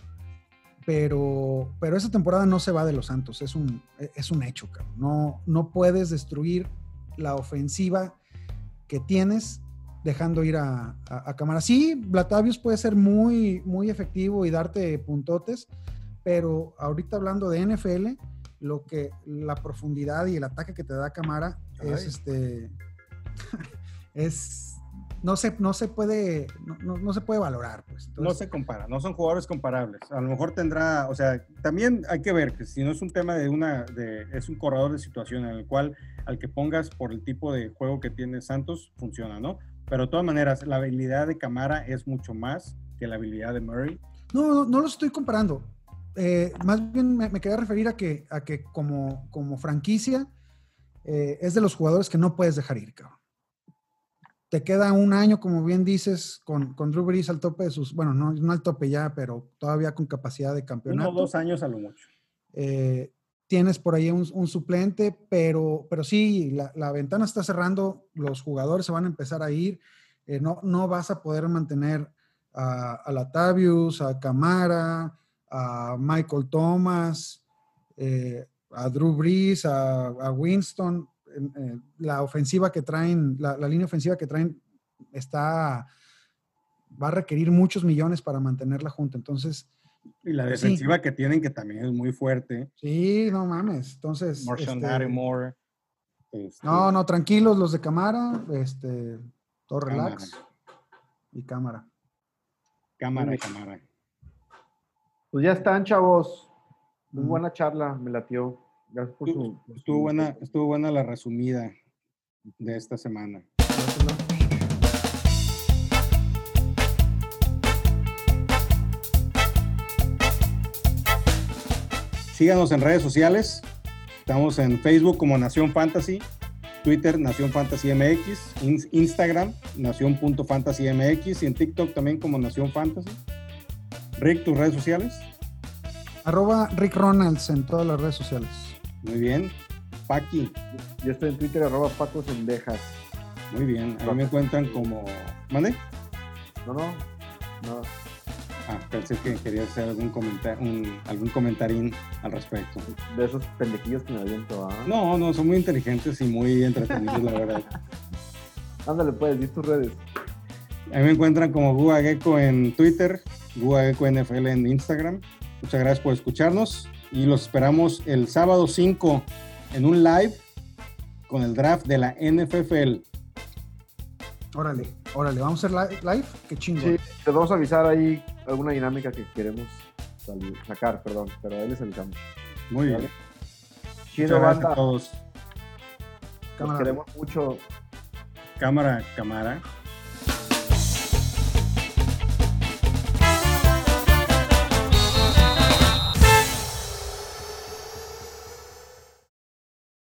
Pero, pero esa temporada no se va de los Santos, es un, es un hecho, No, no puedes destruir la ofensiva que tienes dejando ir a, a, cámara. Sí, Blatavius puede ser muy, muy efectivo y darte puntotes, pero ahorita hablando de NFL, lo que la profundidad y el ataque que te da cámara es este <laughs> es no se, no se puede no, no se puede valorar pues no se compara no son jugadores comparables a lo mejor tendrá o sea también hay que ver que si no es un tema de una de es un corredor de situación en el cual al que pongas por el tipo de juego que tiene Santos funciona no pero de todas maneras, la habilidad de Camara es mucho más que la habilidad de Murray. No, no, lo estoy comparando. Eh, más bien me, quería referir a que, a que como, como franquicia eh, es de los jugadores que no puedes dejar ir, cabrón. Te queda un año, como bien dices, con, con Drew Brees al tope de sus, bueno, no, no al tope ya, pero todavía con capacidad de campeonato. Uno o dos años a lo mucho. Eh, tienes por ahí un, suplente, pero, pero sí, la, ventana está cerrando, los jugadores se van a empezar a ir, no, no vas a poder mantener a, a Latavius, a Camara, a Michael Thomas, eh, a Drew Brees, a, Winston. Eh, la ofensiva que traen, la, la, línea ofensiva que traen está, va a requerir muchos millones para mantenerla junta. Entonces, y la defensiva que tienen, que también es muy fuerte. Sí, no mames. Entonces. Este, Moore. Este no, no, tranquilos los de cámara. Este, todo relax. Y cámara. Cámara, cámara. Pues ya están, chavos. Muy buena charla, me latió. Gracias por su, estuvo buena, estuvo buena la resumida de esta semana. Síganos en redes sociales. Estamos en Facebook como Nación Fantasy, Twitter Nación Fantasy MX, Instagram Nación.fantasy MX y en TikTok también como Nación Fantasy. Rick, tus redes sociales. Arroba Rick Ronalds en todas las redes sociales. Muy bien. Paqui. Yo estoy en Twitter, arroba Paco Sendejas. Muy bien. Ahí me encuentran como. ¿Mande? No, no. No. Ah, pensé que quería hacer algún comentario, algún comentarín al respecto. De esos pendejillos que me aviento, ¿ah? No, no, son muy inteligentes y muy entretenidos, la verdad. <laughs> Ándale, pues, di tus redes. Ahí me encuentran como Gua Gecko en Twitter, NFL en Instagram. Muchas gracias por escucharnos y los esperamos el sábado 5 en un live con el draft de la NFL. Órale, órale, vamos a hacer live, qué chingón. Sí, te vamos a avisar ahí alguna dinámica que queremos sacar, perdón, pero ahí les avisamos. Muy bien. Chido, banda. a todos. queremos mucho. Cámara, cámara.